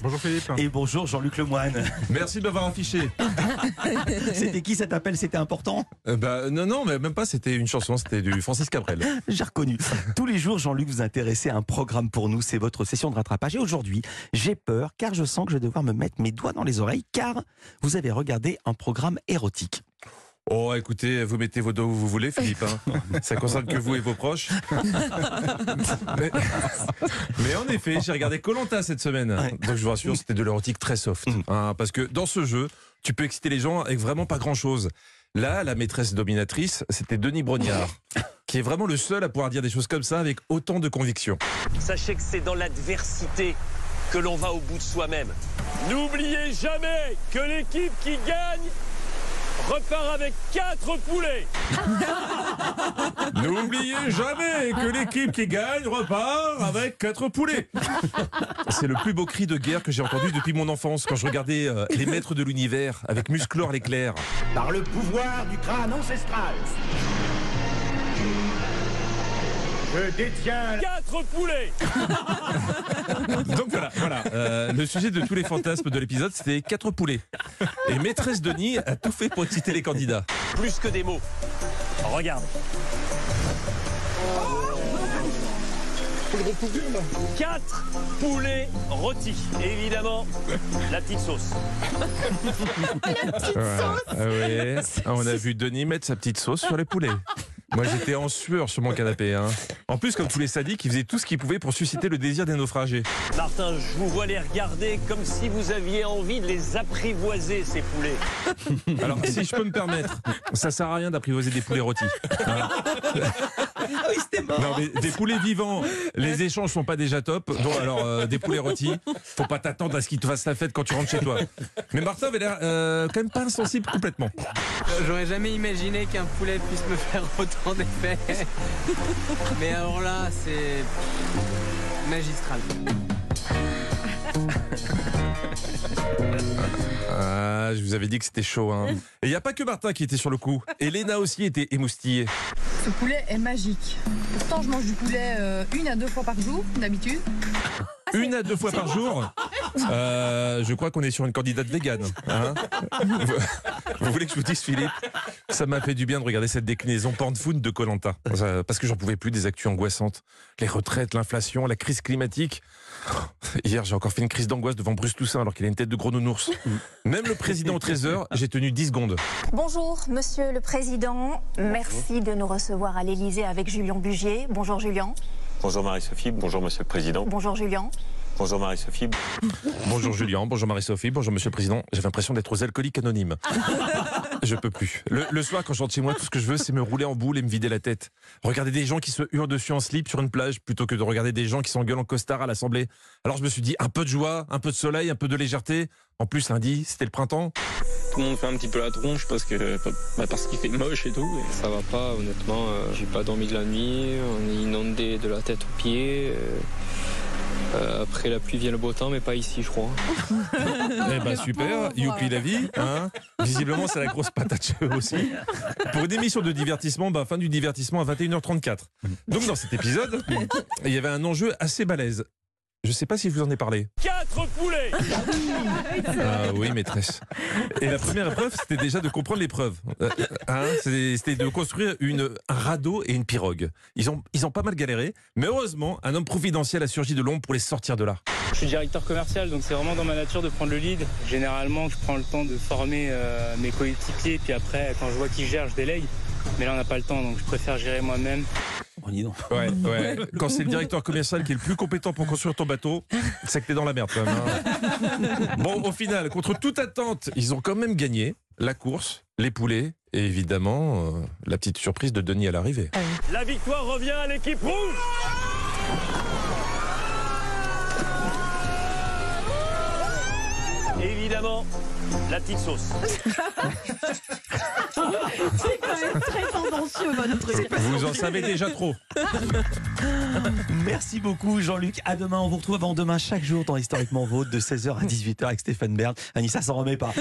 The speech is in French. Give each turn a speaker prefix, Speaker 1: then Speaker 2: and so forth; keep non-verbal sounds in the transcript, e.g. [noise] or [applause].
Speaker 1: Bonjour Philippe.
Speaker 2: Et bonjour Jean-Luc Lemoine.
Speaker 1: Merci de m'avoir affiché. [laughs]
Speaker 2: C'était qui cet appel? C'était important?
Speaker 1: Euh, bah, non, non, mais même pas, c'était une chanson, c'était du Francis Cabrel. [laughs]
Speaker 2: J'ai reconnu. Tous les jours, Jean-Luc, vous intéressez à un programme pour nous. C'est votre session de rattrapage. Et aujourd'hui, j'ai peur car je sens que je vais devoir me mettre mes doigts dans les oreilles car vous avez regardé un programme érotique.
Speaker 1: Oh, écoutez, vous mettez vos doigts où vous voulez, Philippe. hein. [laughs] Ça concerne que vous et vos proches. [laughs] mais, mais en effet, j'ai regardé Colanta cette semaine.
Speaker 2: Ouais.
Speaker 1: Donc je vous rassure, c'était de l'érotique très soft.
Speaker 2: Mm.
Speaker 1: hein, parce que dans ce jeu, tu peux exciter les gens avec vraiment pas grand-chose. Là, la maîtresse dominatrice, c'était Denis Brognard, qui est vraiment le seul à pouvoir dire des choses comme ça avec autant de conviction.
Speaker 3: Sachez que c'est dans l'adversité que l'on va au bout de soi-même. N'oubliez jamais que l'équipe qui gagne repart avec quatre poulets. [laughs]
Speaker 1: N'oubliez jamais que l'équipe qui gagne repart avec quatre poulets. C'est le plus beau cri de guerre que j'ai entendu depuis mon enfance quand je regardais euh, les maîtres de l'univers avec Musclor l'éclair.
Speaker 4: par le pouvoir du crâne ancestral. Je détiens
Speaker 3: Quatre poulets [laughs]
Speaker 1: Donc voilà, voilà. Euh, le sujet de tous les fantasmes de l'épisode, c'était quatre poulets. Et maîtresse Denis a tout fait pour exciter les candidats.
Speaker 3: Plus que des mots. Regarde. Quatre poulets rôtis. Et évidemment, la petite [laughs] sauce.
Speaker 1: Ah ouais. Ah, On a vu Denis mettre sa petite sauce sur les poulets. Moi, j'étais en sueur sur mon canapé. hein. En plus, comme tous les sadiques, ils faisaient tout ce qu'ils pouvaient pour susciter le désir des naufragés.
Speaker 3: Martin, je vous vois les regarder comme si vous aviez envie de les apprivoiser, ces poulets.
Speaker 1: Alors, si je peux me permettre, ça sert à rien d'apprivoiser des poulets rôtis. Hein. [laughs]
Speaker 2: Ah oui, c'était mort.
Speaker 1: Non, mais des poulets vivants, les échanges sont pas déjà top. Donc, alors, euh, des poulets rôtis, faut pas t'attendre à ce qu'ils te fassent la fête quand tu rentres chez toi. Mais Martin avait l'air euh, quand même pas insensible complètement.
Speaker 5: J'aurais jamais imaginé qu'un poulet puisse me faire autant d'effets. Mais alors là, c'est magistral.
Speaker 1: Ah, je vous avais dit que c'était chaud. Hein. Et il n'y a pas que Martin qui était sur le coup. Elena aussi était émoustillée.
Speaker 6: Ce poulet est magique. Pourtant, je mange du poulet euh, une à deux fois par jour, d'habitude.
Speaker 1: Une à deux fois par jour. Euh, je crois qu'on est sur une candidate végane. hein. [laughs] vous, vous voulez que je vous dise, Philippe? Ça m'a fait du bien de regarder cette déclinaison porn-food de Colanta. Parce que j'en pouvais plus des actus angoissantes. Les retraites, l'inflation, la crise climatique. Hier, j'ai encore fait une crise d'angoisse devant Bruce Toussaint alors qu'il a une tête de gros nounours. Même le président au 13h, j'ai tenu 10 secondes.
Speaker 7: Bonjour, Monsieur le Président. Merci de nous recevoir à l'Élysée avec Julien Bugier. Bonjour Julien.
Speaker 3: Bonjour Marie-Sophie, bonjour Monsieur le Président.
Speaker 7: Bonjour Julien.
Speaker 3: Bonjour Marie-Sophie.
Speaker 1: Bonjour Julien, bonjour Marie-Sophie, bonjour Monsieur le Président. J'avais l'impression d'être aux alcooliques anonymes. [laughs] Je peux plus. Le, le soir, quand je rentre chez moi, tout ce que je veux, c'est me rouler en boule et me vider la tête. Regarder des gens qui se hurlent dessus en slip sur une plage plutôt que de regarder des gens qui s'engueulent en costard à l'Assemblée. Alors je me suis dit, un peu de joie, un peu de soleil, un peu de légèreté. En plus, lundi, c'était le printemps.
Speaker 8: tout le monde fait un petit peu la tronche parce que bah, parce qu'il fait moche et tout. Et ça va pas, honnêtement. euh, J'ai pas dormi de la nuit. On est inondé de la tête aux pieds. Euh, après la pluie vient le beau temps, mais pas ici, je crois. [laughs]
Speaker 1: Eh ben super, youpi la vie. Hein Visiblement, c'est la grosse patate aussi. Pour une émission de divertissement, bah, fin du divertissement à 21h34. Donc dans cet épisode, il y avait un enjeu assez balèze. Je sais pas si je vous en ai parlé.
Speaker 3: Quatre poulets
Speaker 1: Ah oui, maîtresse. Et la première épreuve, c'était déjà de comprendre l'épreuve. Euh, hein, c'est- c'était de construire une, un radeau et une pirogue. Ils ont, ils ont pas mal galéré, mais heureusement, un homme providentiel a surgi de l'ombre pour les sortir de là.
Speaker 8: Je suis directeur commercial, donc c'est vraiment dans ma nature de prendre le lead. Généralement, je prends le temps de former euh, mes coéquipiers, puis après, quand je vois qu'ils gèrent, je délègue. Mais là, on n'a pas le temps, donc je préfère gérer moi-même.
Speaker 2: Oh, dis donc.
Speaker 1: Ouais, [laughs] ouais. Quand c'est le directeur commercial qui est le plus compétent pour construire ton bateau, c'est que t'es dans la merde quand même. hein. Bon, au final, contre toute attente, ils ont quand même gagné la course, les poulets et évidemment euh, la petite surprise de Denis à l'arrivée.
Speaker 3: La victoire revient à l'équipe rouge Et évidemment, la petite sauce. [laughs]
Speaker 6: C'est quand même très tendancieux, votre truc.
Speaker 1: Vous en savez déjà trop. [laughs]
Speaker 2: Merci beaucoup Jean-Luc. À demain, on vous retrouve avant demain chaque jour dans Historiquement Vôtre de 16h à 18h avec Stéphane Bern. Anissa s'en remet pas.